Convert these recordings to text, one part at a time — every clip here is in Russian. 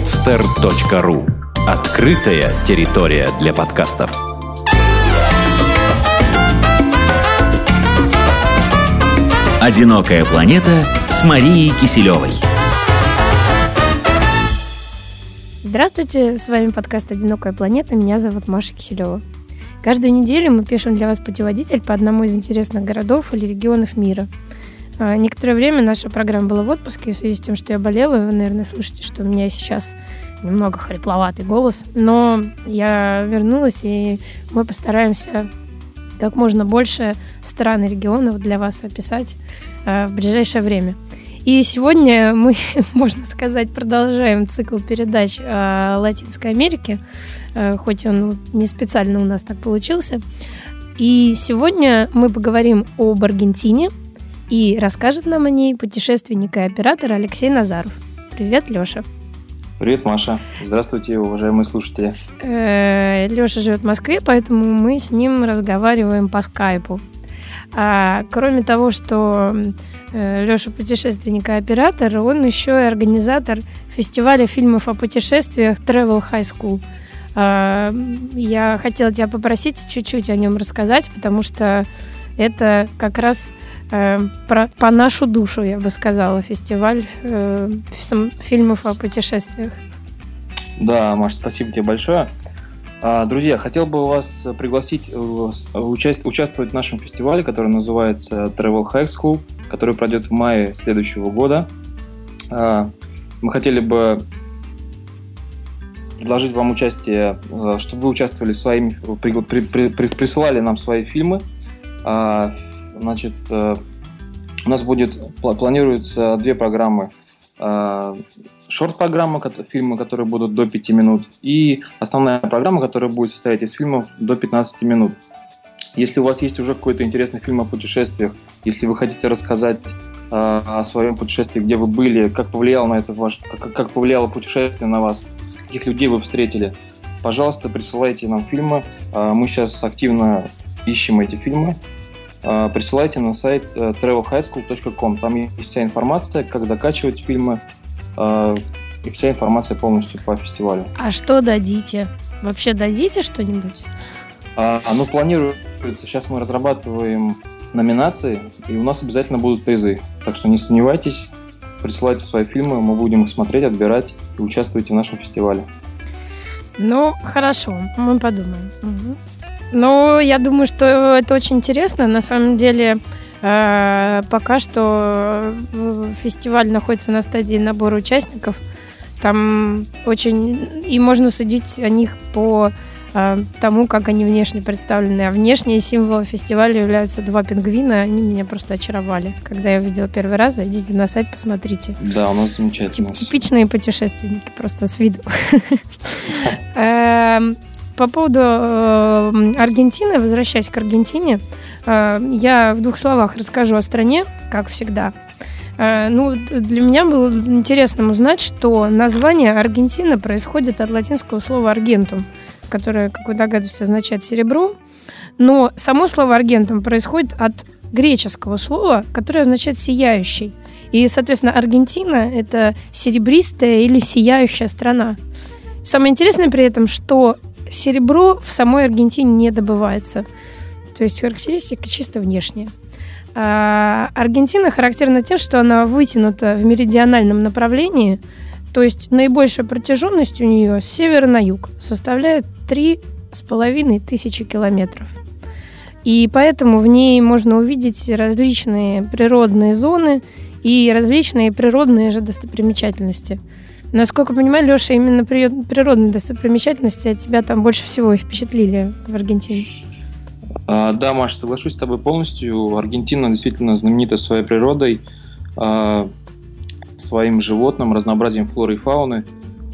podster.ru Открытая территория для подкастов. «Одинокая планета» с Марией Киселевой. Здравствуйте, с вами подкаст «Одинокая планета», меня зовут Маша Киселева. Каждую неделю мы пишем для вас путеводитель по одному из интересных городов или регионов мира. А, некоторое время наша программа была в отпуске в связи с тем, что я болела. Вы, наверное, слышите, что у меня сейчас немного хрипловатый голос. Но я вернулась, и мы постараемся как можно больше стран и регионов для вас описать э, в ближайшее время. И сегодня мы, можно сказать, продолжаем цикл передач о Латинской Америке, э, хоть он не специально у нас так получился. И сегодня мы поговорим об Аргентине, и расскажет нам о ней путешественник и оператор Алексей Назаров. Привет, Леша. Привет, Маша. Здравствуйте, уважаемые слушатели. Э, Леша живет в Москве, поэтому мы с ним разговариваем по скайпу. А, кроме того, что э, Леша путешественник и оператор, он еще и организатор фестиваля фильмов о путешествиях Travel High School. А, я хотела тебя попросить чуть-чуть о нем рассказать, потому что это как раз э, про, по нашу душу, я бы сказала, фестиваль э, фильмов о путешествиях. Да, Маша, спасибо тебе большое. А, друзья, хотел бы вас пригласить э, участь, участвовать в нашем фестивале, который называется Travel High School, который пройдет в мае следующего года. А, мы хотели бы предложить вам участие, э, чтобы вы участвовали своими, при, при, при, присылали нам свои фильмы, а, значит, э, у нас будет, планируется две программы. А, шорт-программа, фильмы, которые будут до 5 минут, и основная программа, которая будет состоять из фильмов до 15 минут. Если у вас есть уже какой-то интересный фильм о путешествиях, если вы хотите рассказать э, о своем путешествии, где вы были, как повлияло на это ваш, как, как повлияло путешествие на вас, каких людей вы встретили, пожалуйста, присылайте нам фильмы. Э, мы сейчас активно ищем эти фильмы, присылайте на сайт э, travelhighschool.com. Там есть вся информация, как закачивать фильмы, а, и вся информация полностью по фестивалю. А что дадите? Вообще дадите что-нибудь? А, ну, планируется. Сейчас мы разрабатываем номинации, и у нас обязательно будут призы. Так что не сомневайтесь, присылайте свои фильмы, мы будем их смотреть, отбирать и участвуйте в нашем фестивале. Ну, хорошо, мы подумаем. Угу. Ну, я думаю, что это очень интересно. На самом деле, э, пока что э, фестиваль находится на стадии набора участников. Там очень... И можно судить о них по э, тому, как они внешне представлены. А внешние символы фестиваля являются два пингвина. Они меня просто очаровали. Когда я видела первый раз, зайдите на сайт, посмотрите. Да, у нас замечательно. Типичные путешественники, просто с виду. По поводу э, Аргентины, возвращаясь к Аргентине, э, я в двух словах расскажу о стране, как всегда. Э, ну, для меня было интересно узнать, что название Аргентина происходит от латинского слова «аргентум», которое, как вы догадываетесь, означает «серебро». Но само слово «аргентум» происходит от греческого слова, которое означает «сияющий». И, соответственно, Аргентина – это серебристая или сияющая страна. Самое интересное при этом, что серебро в самой Аргентине не добывается. То есть характеристика чисто внешняя. А Аргентина характерна тем, что она вытянута в меридиональном направлении, то есть наибольшая протяженность у нее с севера на юг составляет три с половиной тысячи километров. И поэтому в ней можно увидеть различные природные зоны и различные природные же достопримечательности – Насколько понимаю, Леша, именно природные достопримечательности от тебя там больше всего и впечатлили в Аргентине. А, да, Маша, соглашусь с тобой полностью. Аргентина действительно знаменита своей природой, а, своим животным, разнообразием флоры и фауны.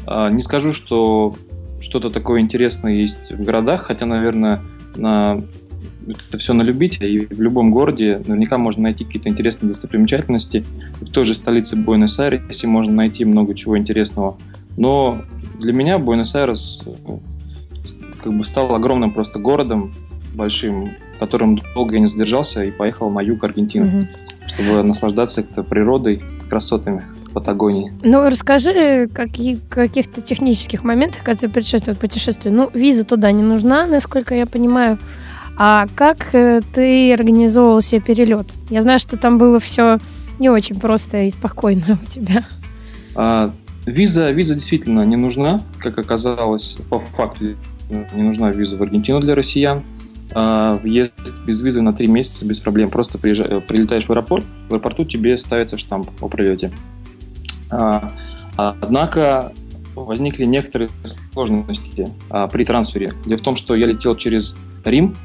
А, не скажу, что что-то такое интересное есть в городах, хотя, наверное, на это все на любителя, и в любом городе наверняка можно найти какие-то интересные достопримечательности. В той же столице Буэнос-Айресе можно найти много чего интересного. Но для меня Буэнос-Айрес э, как бы стал огромным просто городом, большим, в котором долго я не задержался и поехал на юг Аргентины, угу. чтобы наслаждаться природой, красотами Патагонии. Ну, расскажи какие, каких-то технических моментах, которые предшествуют путешествию. Ну, виза туда не нужна, насколько я понимаю. А как э, ты организовывал себе перелет? Я знаю, что там было все не очень просто и спокойно у тебя. А, виза, виза действительно не нужна, как оказалось, по факту не нужна виза в Аргентину для россиян. А, въезд без визы на три месяца без проблем. Просто приезжай, прилетаешь в аэропорт, в аэропорту тебе ставится штамп о прилете. А, однако возникли некоторые сложности а, при трансфере. Дело в том, что я летел через Рим,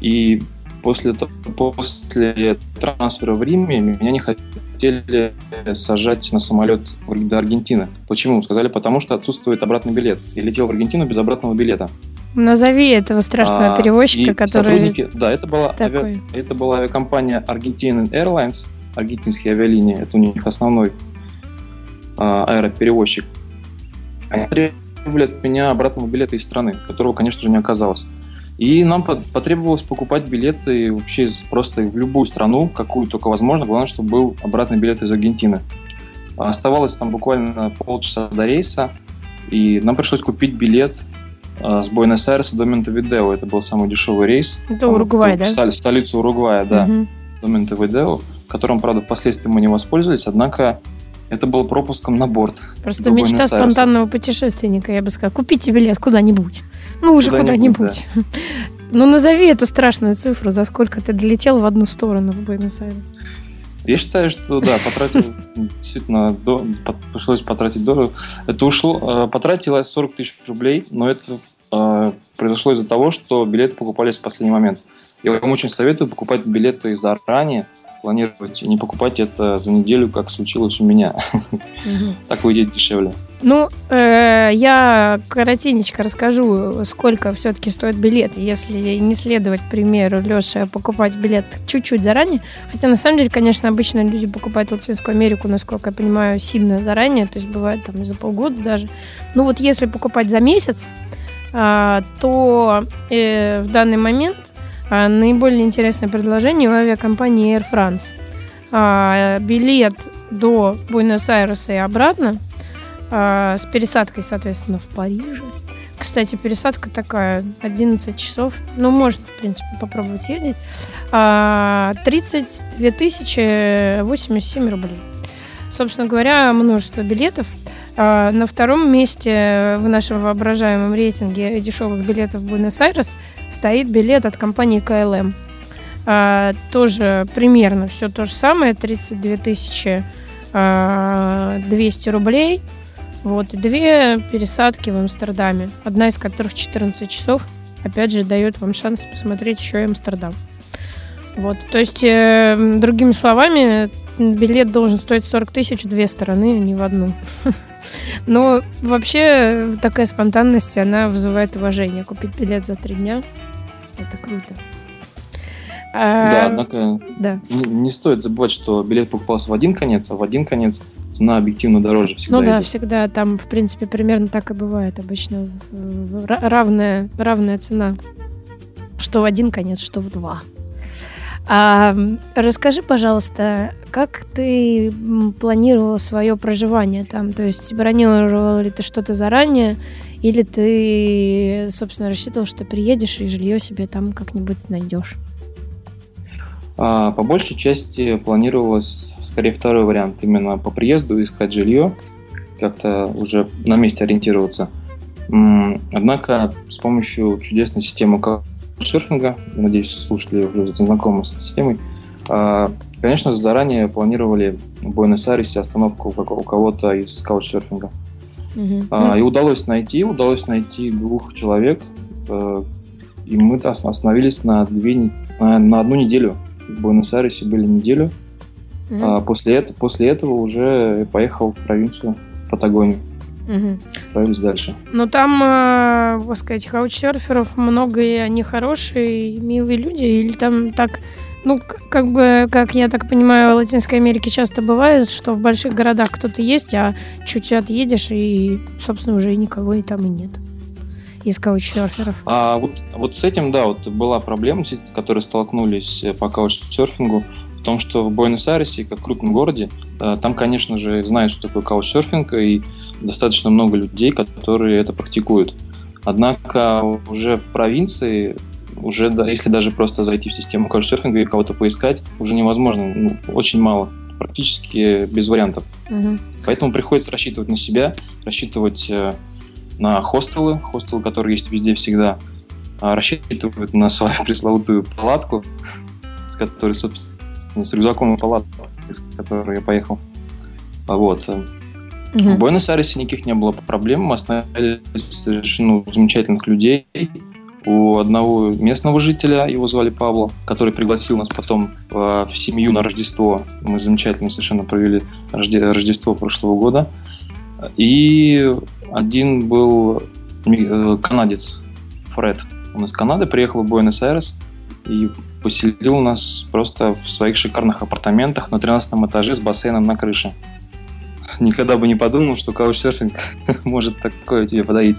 и после, после трансфера в Риме меня не хотели сажать на самолет до Аргентины. Почему? Сказали, потому что отсутствует обратный билет. Я летел в Аргентину без обратного билета. Назови этого страшного а, перевозчика, который... Да, это была, ави... это была авиакомпания Argentinian Airlines, аргентинские авиалинии, это у них основной а, аэроперевозчик. Они требовали от меня обратного билета из страны, которого, конечно же, не оказалось. И нам потребовалось покупать билеты вообще просто в любую страну, какую только возможно. Главное, чтобы был обратный билет из Аргентины. Оставалось там буквально полчаса до рейса, и нам пришлось купить билет а, с Буэнос-Айреса до Монтевидео. Это был самый дешевый рейс. Это Уругвай, да? Столь, столицу Уругвая, да. Угу. До Монтевидео, которым, правда, впоследствии мы не воспользовались, однако это был пропуском на борт. Просто мечта спонтанного путешественника, я бы сказала. Купите билет куда-нибудь. Ну, уже куда-нибудь. Куда да. Ну, назови эту страшную цифру, за сколько ты долетел в одну сторону в Буэнос-Айрес. Я считаю, что да, потратил действительно, до, пришлось потратить дорого. Это ушло, э, потратилось 40 тысяч рублей, но это э, произошло из-за того, что билеты покупались в последний момент. Я вам очень советую покупать билеты заранее, планировать и не покупать это за неделю, как случилось у меня. Так выйдет дешевле. Ну, э, я коротенечко расскажу, сколько все-таки стоит билет, если не следовать примеру Леши, а покупать билет чуть-чуть заранее. Хотя, на самом деле, конечно, обычно люди покупают Латинскую Америку, насколько я понимаю, сильно заранее, то есть бывает там за полгода даже. Ну вот если покупать за месяц, а, то э, в данный момент наиболее интересное предложение у авиакомпании Air France. А, билет до Буэнос-Айреса и обратно а, с пересадкой, соответственно, в Париже. Кстати, пересадка такая, 11 часов. Ну, можно, в принципе, попробовать ездить. 32 тысячи 87 рублей. Собственно говоря, множество билетов. На втором месте в нашем воображаемом рейтинге дешевых билетов в Буэнос-Айрес – стоит билет от компании КЛМ. А, тоже примерно все то же самое, 32 тысячи 200 а, рублей. Вот, две пересадки в Амстердаме, одна из которых 14 часов. Опять же, дает вам шанс посмотреть еще и Амстердам. Вот, то есть, э, другими словами, билет должен стоить 40 тысяч две стороны, а не в одну. Но вообще такая спонтанность, она вызывает уважение. Купить билет за три дня – это круто. А, да, однако да. Не, не стоит забывать, что билет покупался в один конец, а в один конец цена объективно дороже всегда. Ну да, идет. всегда там, в принципе, примерно так и бывает обычно. Равная, равная цена. Что в один конец, что в два. А, расскажи, пожалуйста, как ты планировал свое проживание там? То есть бронировал ли ты что-то заранее, или ты, собственно, рассчитывал, что приедешь и жилье себе там как-нибудь найдешь? А, по большей части планировалось скорее второй вариант, именно по приезду искать жилье, как-то уже на месте ориентироваться. Однако с помощью чудесной системы серфинга, надеюсь, слушатели уже знакомы с этой системой, а, конечно, заранее планировали в Буэнос-Айресе остановку у кого-то из каучсерфинга. Mm-hmm. И удалось найти, удалось найти двух человек, э, и мы остановились на, две, на, на одну неделю. В Буэнос-Айресе были неделю. Mm-hmm. После, этого, после этого уже поехал в провинцию Патагонию. Угу. Отправились дальше. Ну, там, э, так сказать, хаучсерферов много, и они хорошие, милые люди, или там так... Ну, как бы, как я так понимаю, в Латинской Америке часто бывает, что в больших городах кто-то есть, а чуть отъедешь, и, собственно, уже никого и там и нет из каучсерферов. А вот, вот с этим, да, вот была проблема, с которой столкнулись по каучсерфингу, в том, что в Буэнос-Айресе, как в крупном городе, э, там, конечно же, знают, что такое каучсерфинг, и достаточно много людей, которые это практикуют. Однако уже в провинции, уже если даже просто зайти в систему каучсерфинга и кого-то поискать, уже невозможно, ну, очень мало, практически без вариантов. Угу. Поэтому приходится рассчитывать на себя, рассчитывать э, на хостелы, хостелы, которые есть везде всегда, а рассчитывают на свою пресловутую палатку, с которой, собственно, с рюкзаком и палаткой, с которой я поехал. Вот. Угу. В Буэнос-Айресе никаких не было проблем. Мы остановились совершенно замечательных людей. У одного местного жителя, его звали Пабло, который пригласил нас потом в семью на Рождество. Мы замечательно совершенно провели Рождество прошлого года. И один был э, канадец, Фред. Он из Канады приехал в Буэнос-Айрес и поселил нас просто в своих шикарных апартаментах на 13 этаже с бассейном на крыше. Никогда бы не подумал, что каучсерфинг может такое тебе подарить.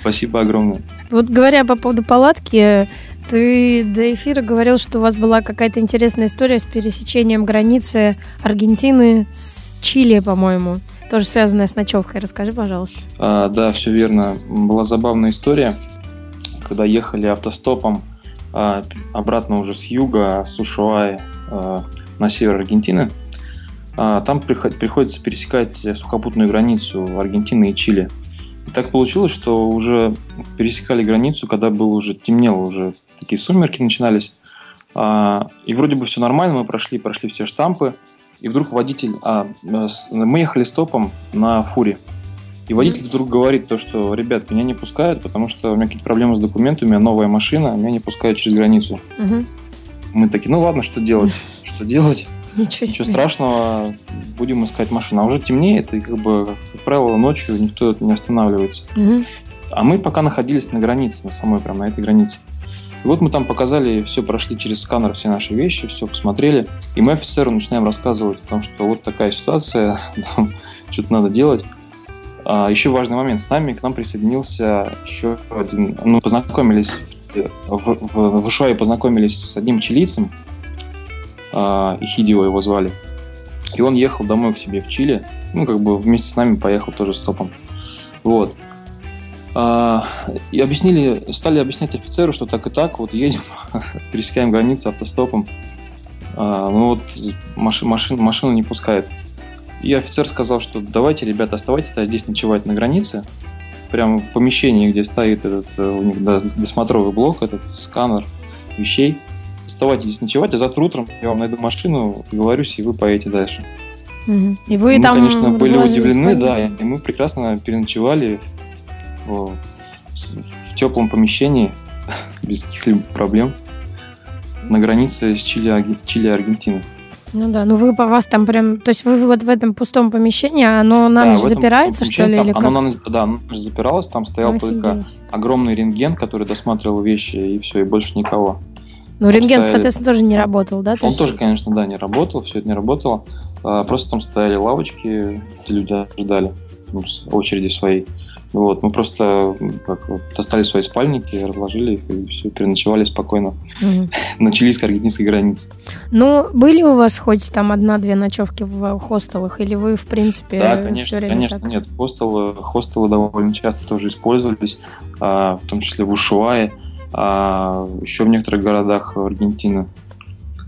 Спасибо огромное. Вот говоря по поводу палатки, ты до эфира говорил, что у вас была какая-то интересная история с пересечением границы Аргентины с Чили, по-моему. Тоже связанная с ночевкой. Расскажи, пожалуйста. А, да, все верно. Была забавная история, когда ехали автостопом а, обратно уже с юга, с Ушуаи а, на север Аргентины. А, там приходится пересекать сухопутную границу Аргентины и Чили. И так получилось, что уже пересекали границу, когда было уже темнело, уже такие сумерки начинались. И вроде бы все нормально, мы прошли, прошли все штампы. И вдруг водитель... А, мы ехали стопом на фуре. И водитель вдруг говорит то, что, ребят, меня не пускают, потому что у меня какие-то проблемы с документами, новая машина, меня не пускают через границу. Угу. Мы такие, ну ладно, что делать? Что делать? Ничего, Ничего страшного, будем искать машину. А уже темнеет, и, как бы, как правило, ночью никто не останавливается. Угу. А мы пока находились на границе, на самой прям на этой границе. И вот мы там показали, все прошли через сканер все наши вещи, все посмотрели. И мы офицеру начинаем рассказывать о том, что вот такая ситуация, что-то надо делать. А, еще важный момент. С нами к нам присоединился еще один... Ну, познакомились в, в, в, в Ишуае познакомились с одним чилийцем. А, Ихидио его звали. И он ехал домой к себе в Чили. Ну, как бы вместе с нами поехал тоже стопом. Вот. А, и объяснили, стали объяснять офицеру, что так и так, вот едем, пересекаем границу автостопом. А, ну вот машин, машин, машину не пускает. И офицер сказал, что давайте, ребята, оставайтесь здесь ночевать на границе, прямо в помещении, где стоит этот э, у них досмотровый блок, этот сканер вещей. Оставайтесь здесь ночевать, а завтра утром я вам найду машину, договорюсь, и вы поедете дальше. И вы мы, там конечно, были удивлены, да, и мы прекрасно переночевали в, в теплом помещении, без каких-либо проблем, на границе с Чили, Чили и Аргентиной. Ну да, ну вы по вас там прям, то есть вы вот в этом пустом помещении, оно на да, ночь запирается, что ли, там, или как? Оно на, да, на ночь запиралось, там стоял Офигеть. только огромный рентген, который досматривал вещи, и все, и больше никого. Ну, рентген, стояли... соответственно, тоже не работал, да? То Он есть... тоже, конечно, да, не работал, все это не работало. А, просто там стояли лавочки, люди ожидали ну, очереди своей. Вот, мы просто как, вот, достали свои спальники, разложили их и все, переночевали спокойно угу. на чилийско-аргентинской границе. Ну, были у вас хоть там одна-две ночевки в хостелах, или вы, в принципе, Да, конечно, все время конечно, так? нет. Хостелы, хостелы довольно часто тоже использовались, а, в том числе в Ушуае, а, еще в некоторых городах Аргентины.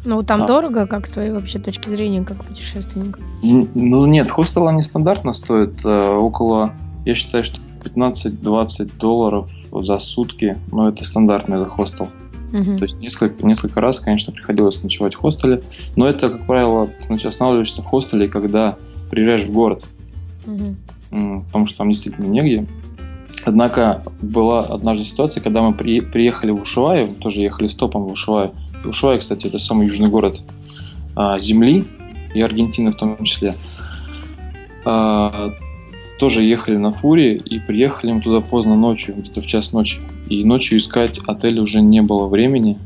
Ну, там а. дорого, как с твоей вообще точки зрения, как путешественника? Ну, нет, хостел они стандартно стоят а, около, я считаю, что 15-20 долларов за сутки, но это стандартный за хостел. Uh-huh. То есть несколько, несколько раз, конечно, приходилось ночевать в хостеле, но это, как правило, значит, останавливаешься в хостеле, когда приезжаешь в город, uh-huh. потому что там действительно негде. Однако была однажды ситуация, когда мы при, приехали в Ушуай, тоже ехали стопом в Ушуай. Ушуай, кстати, это самый южный город а, Земли и Аргентины в том числе. А, тоже ехали на фуре и приехали мы туда поздно ночью, где-то в час ночи. И ночью искать отель уже не было времени.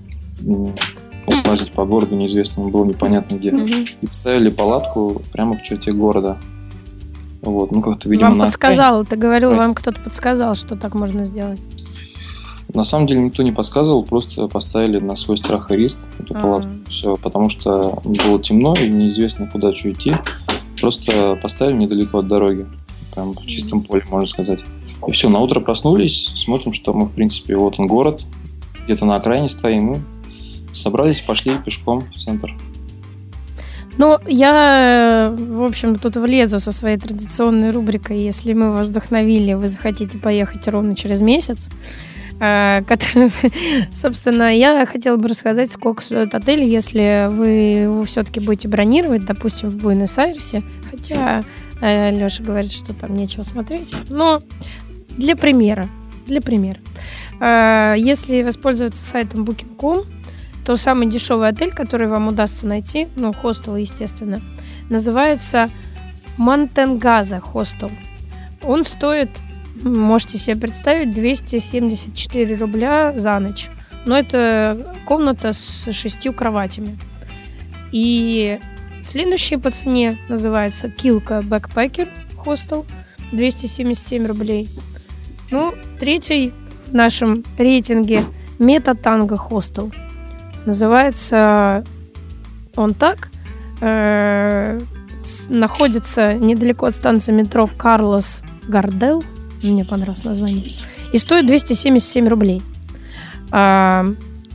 Лазить по городу неизвестно было непонятно где. И поставили палатку прямо в черте города. Вот, ну как-то, видимо, Вам подсказал, ты говорил, вам кто-то подсказал, что так можно сделать. На самом деле никто не подсказывал, просто поставили на свой страх и риск эту палатку. Все, потому что было темно и неизвестно, куда что идти. Просто поставили недалеко от дороги. Прям в чистом поле, можно сказать. И все, на утро проснулись, смотрим, что мы, в принципе, вот он город, где-то на окраине стоим, и собрались, пошли пешком в центр. Ну, я, э, в общем, тут влезу со своей традиционной рубрикой. Если мы вас вдохновили, вы захотите поехать ровно через месяц. Э, Собственно, я хотела бы рассказать, сколько стоит отель, если вы его все-таки будете бронировать, допустим, в Буэнос-Айресе. Хотя Леша говорит, что там нечего смотреть. Но для примера, для примера. Э, Если воспользоваться сайтом Booking.com, то самый дешевый отель, который вам удастся найти, ну, хостел, естественно, называется Мантенгаза хостел. Он стоит, можете себе представить, 274 рубля за ночь. Но это комната с шестью кроватями. И следующий по цене называется Килка Бэкпекер хостел, 277 рублей. Ну, третий в нашем рейтинге Мета Танго хостел. Называется он так. э, находится недалеко от станции метро Карлос Гардел. Мне понравилось название. И стоит 277 рублей. А,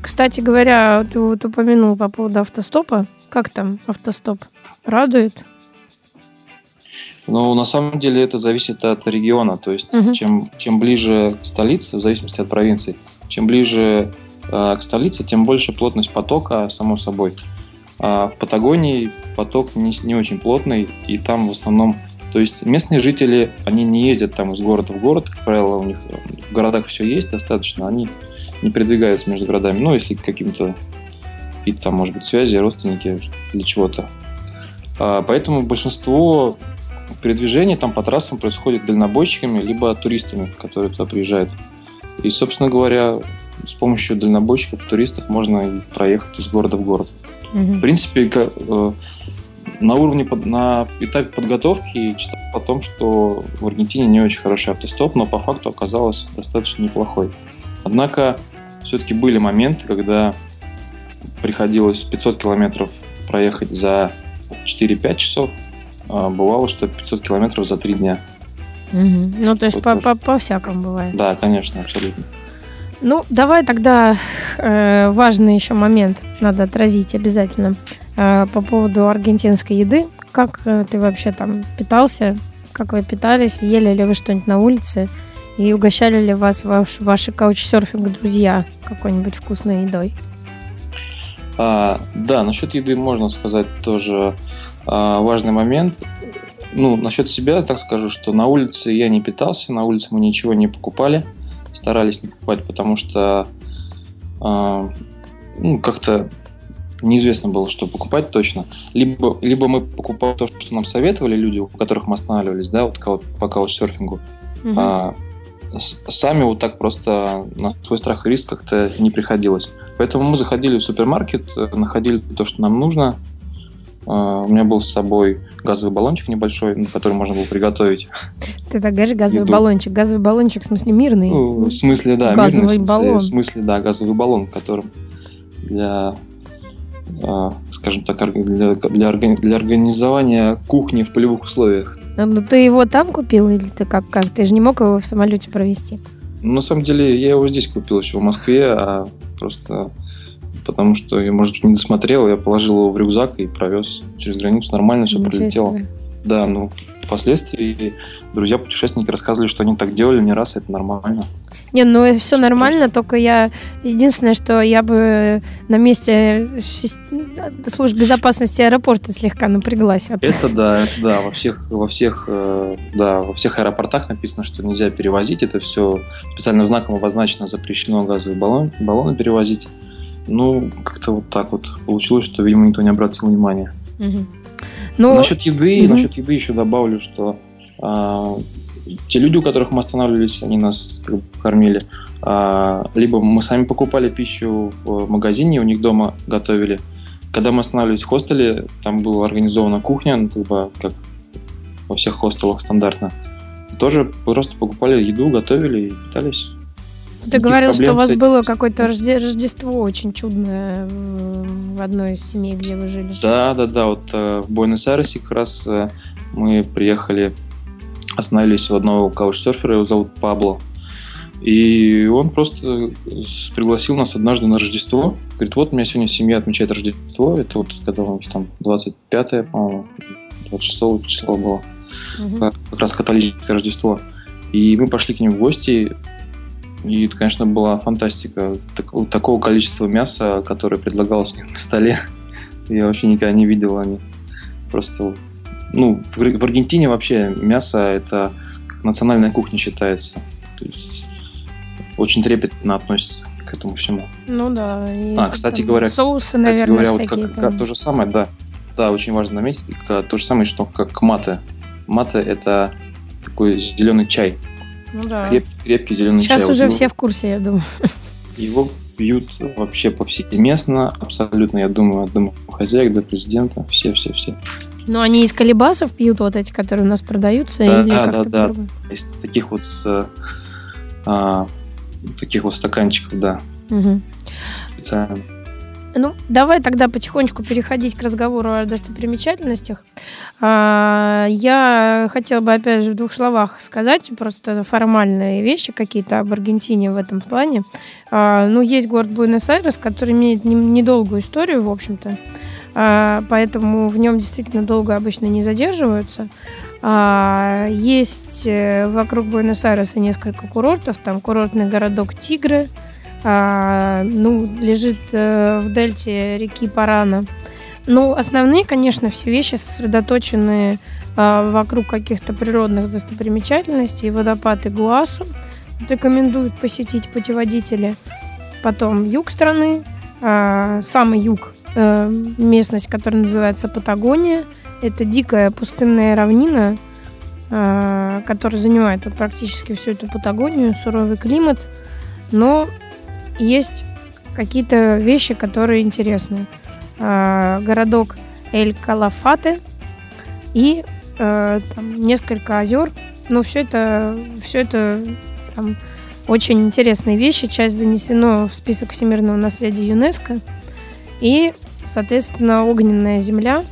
кстати говоря, ты вот упомянул по поводу автостопа. Как там автостоп? Радует? Но на самом деле это зависит от региона. То есть Мгм. чем, чем ближе к столице, в зависимости от провинции, чем ближе к столице, тем больше плотность потока, само собой. А в Патагонии поток не, не очень плотный, и там в основном... То есть местные жители, они не ездят там из города в город, как правило, у них в городах все есть достаточно, они не передвигаются между городами. Ну, если каким-то какие-то там, может быть, связи, родственники для чего-то. А, Поэтому большинство передвижений там по трассам происходит дальнобойщиками, либо туристами, которые туда приезжают. И, собственно говоря, с помощью дальнобойщиков, туристов можно проехать из города в город. В принципе, э, на уровне, на этапе подготовки читал о том, что в Аргентине не очень хороший автостоп, но по факту оказалось достаточно неплохой. Однако все-таки были моменты, когда приходилось 500 километров проехать за 4-5 часов, а бывало, что 500 километров за 3 дня. Мгм. Ну, то есть по-всякому бывает. Да, конечно, абсолютно. Ну, давай тогда э, важный еще момент надо отразить обязательно э, по поводу аргентинской еды. Как э, ты вообще там питался? Как вы питались? Ели ли вы что-нибудь на улице? И угощали ли вас ваш, ваши каучсерфинг-друзья какой-нибудь вкусной едой? А, да, насчет еды можно сказать тоже а, важный момент. Ну, насчет себя, так скажу, что на улице я не питался, на улице мы ничего не покупали, старались не покупать, потому что а, ну, как-то неизвестно было, что покупать точно. Либо, либо мы покупали то, что нам советовали люди, у которых мы останавливались, да, вот по каучсерфингу, Мгм. а, сами вот так просто на свой страх и риск как-то не приходилось. Поэтому мы заходили в супермаркет, э, находили то, что нам нужно. А, У меня был с собой газовый баллончик небольшой, который можно было приготовить. Ты так говоришь, газовый еду. баллончик. Газовый баллончик, в смысле, мирный. Ну, в смысле, да. Газовый мирный, в смысле- баллон. В смысле, да, газовый баллон, в котором для, а, скажем так, для, для организования кухни в полевых условиях. А, Ну, ты его там купил или ты как? как? Ты же не мог его в самолете провести. Ну, на самом деле, я его здесь купил еще в Москве, а просто потому что я, может, не досмотрел, я положил его в рюкзак и провез через границу. Нормально все Ничего пролетело. себе. Да, ну, впоследствии друзья-путешественники рассказывали, что они так делали не раз, это нормально. Не, ну все нормально, только я... Единственное, что я бы на месте службы безопасности аэропорта слегка напряглась. От... Это да, это да, во всех, во всех, э, да, во всех аэропортах написано, что нельзя перевозить. Это все специальным знаком обозначено, запрещено газовые баллон, баллоны перевозить. Ну, как-то вот так вот получилось, что, видимо, никто не обратил внимания. Мгм. Ну, насчет еды, мгм. насчет еды еще добавлю, что а, те люди, у которых мы останавливались, они нас как бы кормили. А, либо мы сами покупали пищу в магазине, у них дома готовили. Когда мы останавливались в хостеле, там была организована кухня, ну, как бы как во всех хостелах стандартно. Тоже просто покупали еду, готовили и питались. Ты говорил, что у вас было какое-то Рождество очень чудное в одной из семей, где вы жили. Да, да, да. Вот э, в Буэнос-Айресе как раз э, мы приехали, остановились у одного каучсерфера, его зовут Пабло. И он просто пригласил нас однажды на Рождество. Говорит, вот у меня сегодня семья отмечает Рождество. Это вот когда у них там 25-е, по-моему, 26 числа было. Угу. Как раз католическое Рождество. И мы пошли к ним в гости. И это, конечно, была фантастика. Так, такого количества мяса, которое предлагалось на столе, я вообще никогда не видел. Они просто... Ну, в, в Аргентине вообще мясо это национальная кухня считается. То есть очень трепетно относится к этому всему. Ну да. а, кстати говоря, соусы, наверное, говоря, всякие. Вот как, как, то же самое, да. Да, очень важно заметить, как, то же самое, что как мате. Мате это такой зеленый чай. Ну да. Креп, крепкий зеленый Сейчас чай. Сейчас уже вот все в курсе, я думаю. Его пьют вообще повсеместно, абсолютно, я думаю, от домохозяек до президента, все-все-все. Ну, они из колебасов пьют вот эти, которые у нас продаются? Да, или да, да, да. Из таких вот а, таких вот стаканчиков, да. Угу. Специально. Ну, давай тогда потихонечку переходить к разговору о достопримечательностях. А, я хотела бы, опять же, в двух словах сказать просто формальные вещи какие-то об Аргентине в этом плане. А, ну, есть город Буэнос-Айрес, который имеет недолгую историю, в общем-то, а, поэтому в нем действительно долго обычно не задерживаются. Есть э, вокруг Буэнос-Айреса несколько курортов, там курортный городок Тигры, а, ну, лежит э, в дельте реки Парана. Ну, основные, конечно, все вещи сосредоточены а, вокруг каких-то природных достопримечательностей. Водопад Игуасу рекомендуют посетить путеводители. Потом юг страны, а, самый юг, а, местность, которая называется Патагония. Это дикая пустынная равнина, которая занимает вот, практически всю эту Патагонию, суровый климат. Но есть какие-то вещи, которые интересны. Э, городок Эль-Калафате и э, там, несколько озер. Ну, все это, все это там, очень интересные вещи. Часть занесено в список всемирного наследия ЮНЕСКо. И, соответственно, огненная земля.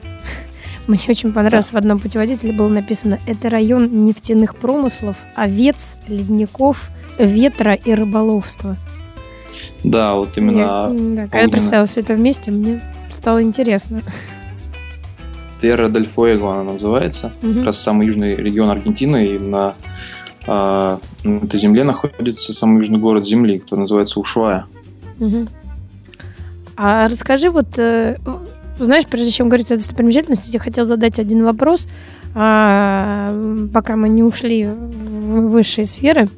Мне очень понравилось, в одном путеводителе было написано «Это район нефтяных промыслов, овец, ледников, ветра и рыболовства. Да, вот именно... Я, да, когда я представила все это вместе, мне стало интересно. Терра дель Фуэго она называется. Угу. Как раз самый южный регион Аргентины. И на, э, на этой земле находится самый южный город Земли, который называется Ушуая. Угу. А расскажи вот... Э, знаешь, прежде чем говорить о достопримечательности, я хотела задать один вопрос, а, пока мы не ушли в высшие сферы. Э,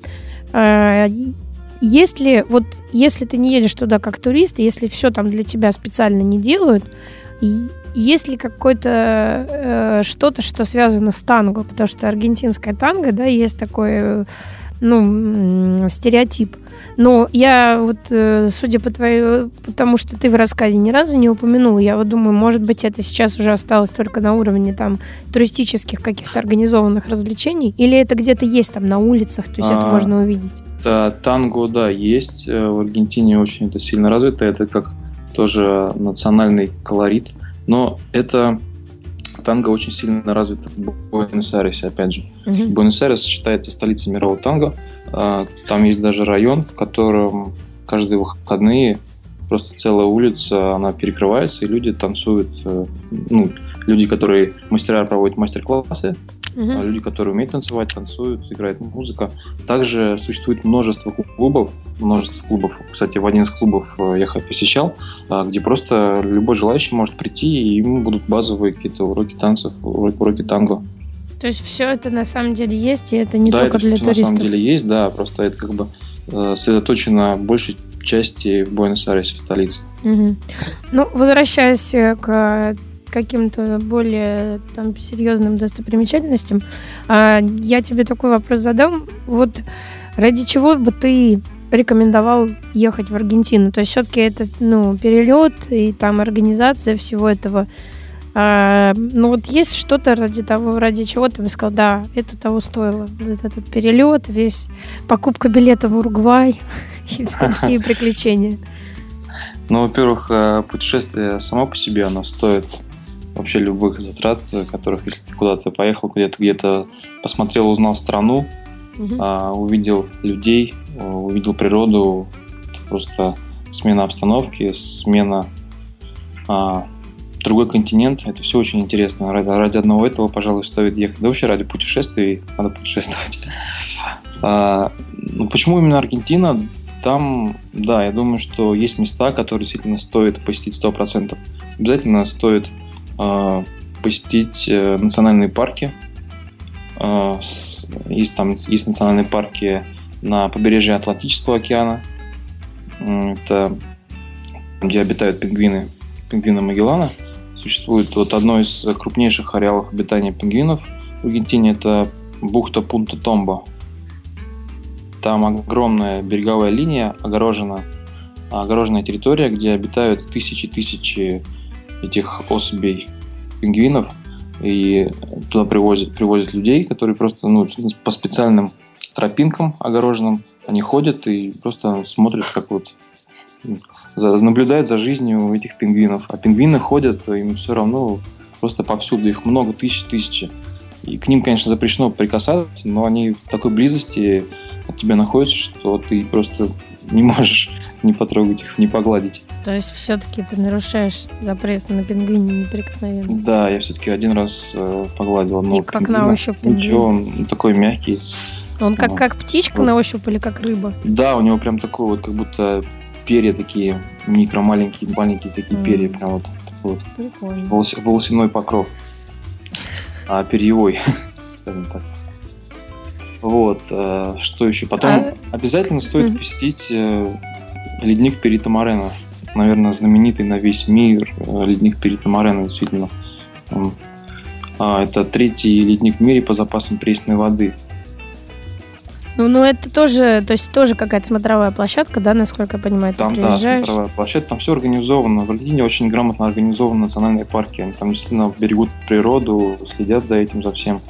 если вот если ты не едешь туда как турист, если все там для тебя специально не делают, есть ли какое-то э, что-то, что связано с танго? Потому что аргентинская танго, да, есть такой, ну, стереотип. Но я вот, э, судя по твоему, потому что ты в рассказе ни разу не упомянул, я вот думаю, может быть, это сейчас уже осталось только на уровне там туристических каких-то организованных развлечений, или это где-то есть там на улицах, то есть а, это можно увидеть? Да, танго, да, есть. Э, в Аргентине очень это сильно развито, это как тоже национальный колорит, но это танго очень сильно развито в Буэнос-Айресе, опять же. Uh-huh. Буэнос-Айрес считается столицей мирового танго. А, там есть даже район, в котором каждые выходные просто целая улица, она перекрывается, и люди танцуют, э, ну, люди, которые мастера проводят мастер-классы, угу. люди, которые умеют танцевать, танцуют, играет музыка. Также существует множество клубов, множество клубов. Кстати, в один из клубов э, я посещал, а, где просто любой желающий может прийти, и ему будут базовые какие-то уроки танцев, уроки, уроки танго. То есть все это на самом деле есть, и это не да, только это для все туристов. на самом деле есть, да, просто это как бы э, сосредоточено в большей части в Буэнос-Айресе, в столице. Угу. Ну, возвращаясь к каким-то более там, серьезным достопримечательностям, э, я тебе такой вопрос задам. Вот ради чего бы ты рекомендовал ехать в Аргентину? То есть все-таки это ну, перелет и там организация всего этого – А, ну вот есть что-то ради того, ради чего ты бы сказал, да, это того стоило. Вот этот перелет, весь покупка билета в Уругвай и такие приключения. Ну, во-первых, э, путешествие само по себе, оно стоит вообще любых затрат, которых, если ты куда-то поехал, где-то где-то посмотрел, узнал страну, угу. увидел людей, увидел природу, просто смена обстановки, смена а, другой континент. Это все очень интересно. Ради, ради одного этого, пожалуй, стоит ехать. Да вообще ради путешествий надо путешествовать. А, ну, почему именно Аргентина? Там, да, я думаю, что есть места, которые действительно стоит посетить 100%. Обязательно стоит э, посетить э, национальные парки. С, есть там есть национальные парки на побережье Атлантического океана. Это где обитают пингвины, пингвины Магеллана. Существует вот одно из крупнейших ареалов обитания пингвинов в Аргентине, это бухта Пунта-Томбо. Там огромная береговая линия, огорожена, огороженная территория, где обитают тысячи-тысячи этих особей пингвинов. И туда привозят, привозят людей, которые просто ну, по специальным тропинкам огороженным они ходят и просто смотрят, как вот наблюдают за жизнью этих пингвинов. А пингвины ходят, им все равно просто повсюду, их много, тысяч, тысячи. И к ним, конечно, запрещено прикасаться, но они в такой близости от тебя находятся, что ты просто не можешь не потрогать их, не погладить. То есть все-таки ты нарушаешь запрет на пингвине неприкосновенность? Да, я все-таки один раз э, погладил. И как пингвина. на ощупь пингвин? Ничего, он такой мягкий. Он как, как птичка вот. на ощупь или как рыба? Да, у него прям такой вот, как будто перья такие, микро маленькие, такие mm. перья, прям вот вот Прикольно. волос, волосяной покров. А перьевой, скажем так. Вот, э, что еще? Потом а... обязательно стоит mm. посетить э, ледник Перита Морена. Наверное, знаменитый на весь мир э, ледник Перита Морена, действительно. А, это третий ледник в мире по запасам пресной воды. Ну, ну это тоже, то есть тоже какая-то смотровая площадка, да, насколько я понимаю, там, ты приезжаешь? да, смотровая площадка, там все организовано. В Аргентине очень грамотно организованы национальные парки. Они там действительно берегут природу, следят за этим, за всем.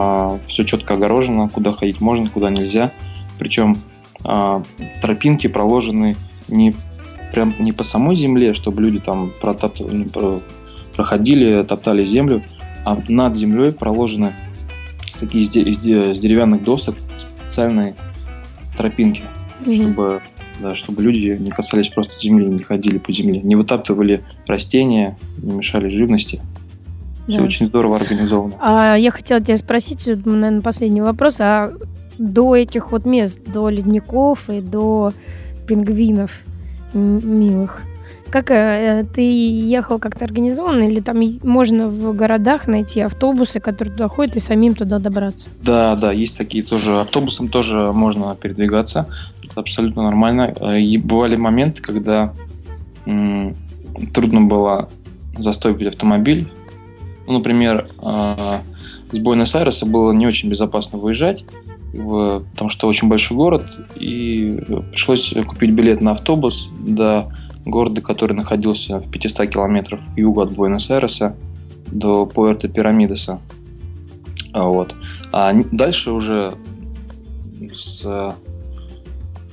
А, все четко огорожено, куда ходить можно, куда нельзя. Причем а, тропинки проложены не прям не по самой земле, чтобы люди там протоп... проходили, топтали землю, а над землей проложены такие из деревянных досок специальные тропинки, mm-hmm. чтобы, да, чтобы люди не касались просто земли, не ходили по земле, не вытаптывали растения, не мешали живности. Да. Все очень здорово организовано. А я хотела тебя спросить, наверное, последний вопрос. А до этих вот мест, до ледников и до пингвинов милых, как э, ты ехал как-то организованно, или там можно в городах найти автобусы, которые туда ходят, и самим туда добраться? Да, да, есть такие тоже. Автобусом тоже можно передвигаться. Это абсолютно нормально. Э, и бывали моменты, когда м- трудно было застопить автомобиль. Ну, например, э- из Буэнос-Айреса было не очень безопасно выезжать, потому что очень большой город, и пришлось купить билет на автобус до города, который находился в 500 километрах к югу от Буэнос-Айреса до Пуэрто Пирамидеса. А вот. А дальше уже с,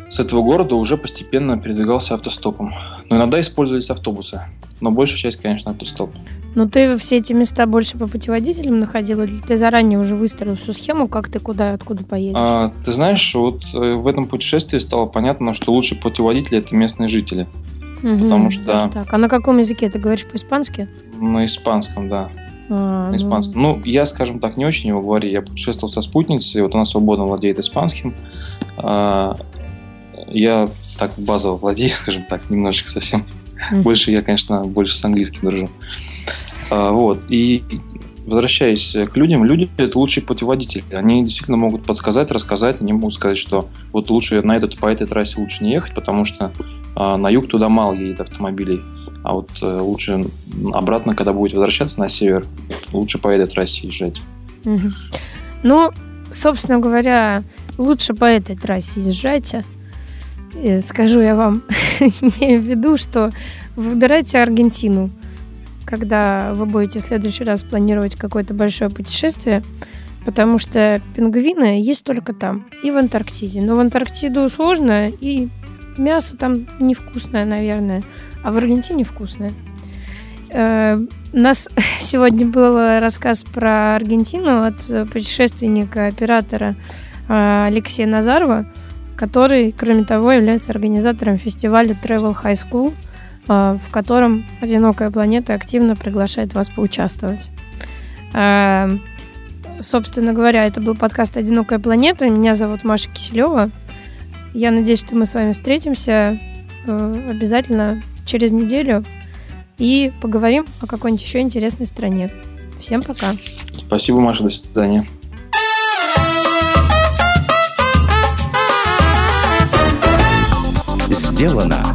с этого города уже постепенно передвигался автостопом. Но иногда использовались автобусы. Но большая часть, конечно, автостоп. Ну, ты все эти места больше по путеводителям находил, или ты заранее уже выстроил всю схему, как ты куда и откуда поедешь? А, ты знаешь, вот э, в этом путешествии стало понятно, что лучшие путеводители – это местные жители. Угу, потому что... Так. А на каком языке? Ты говоришь по-испански? На испанском, да. А, на испанском. Ну... ну, я, скажем так, не очень его говорю. Я путешествовал со спутницей, вот она свободно владеет испанским. А, я так базово владею, скажем так, немножечко совсем. Mm. Больше я, конечно, больше с английским дружу. Вот. И возвращаясь к людям, люди – это лучшие путеводители. Они действительно могут подсказать, рассказать, они могут сказать, что вот лучше на этот, по этой трассе лучше не ехать, потому что а на юг туда мало едет автомобилей. А вот э, лучше обратно, когда будете возвращаться на север, лучше по этой трассе езжать. Ну, собственно говоря, лучше по этой трассе езжайте. И скажу я вам, имею в виду, что выбирайте Аргентину. Когда вы будете в следующий раз планировать какое-то большое путешествие, потому что пингвины есть только там и в Антарктиде. Но в Антарктиду сложно, и мясо там невкусное, наверное, а в Аргентине вкусное. Э, у нас сегодня был рассказ про Аргентину от путешественника, оператора э, Алексея Назарова, который, кроме того, является организатором фестиваля Travel High School, в котором «Одинокая планета» активно приглашает вас поучаствовать. Собственно говоря, это был подкаст «Одинокая планета». Меня зовут Маша Киселева. Я надеюсь, что мы с вами встретимся э, обязательно через неделю и поговорим о какой-нибудь еще интересной стране. Всем пока. Спасибо, Маша, до свидания. Сделано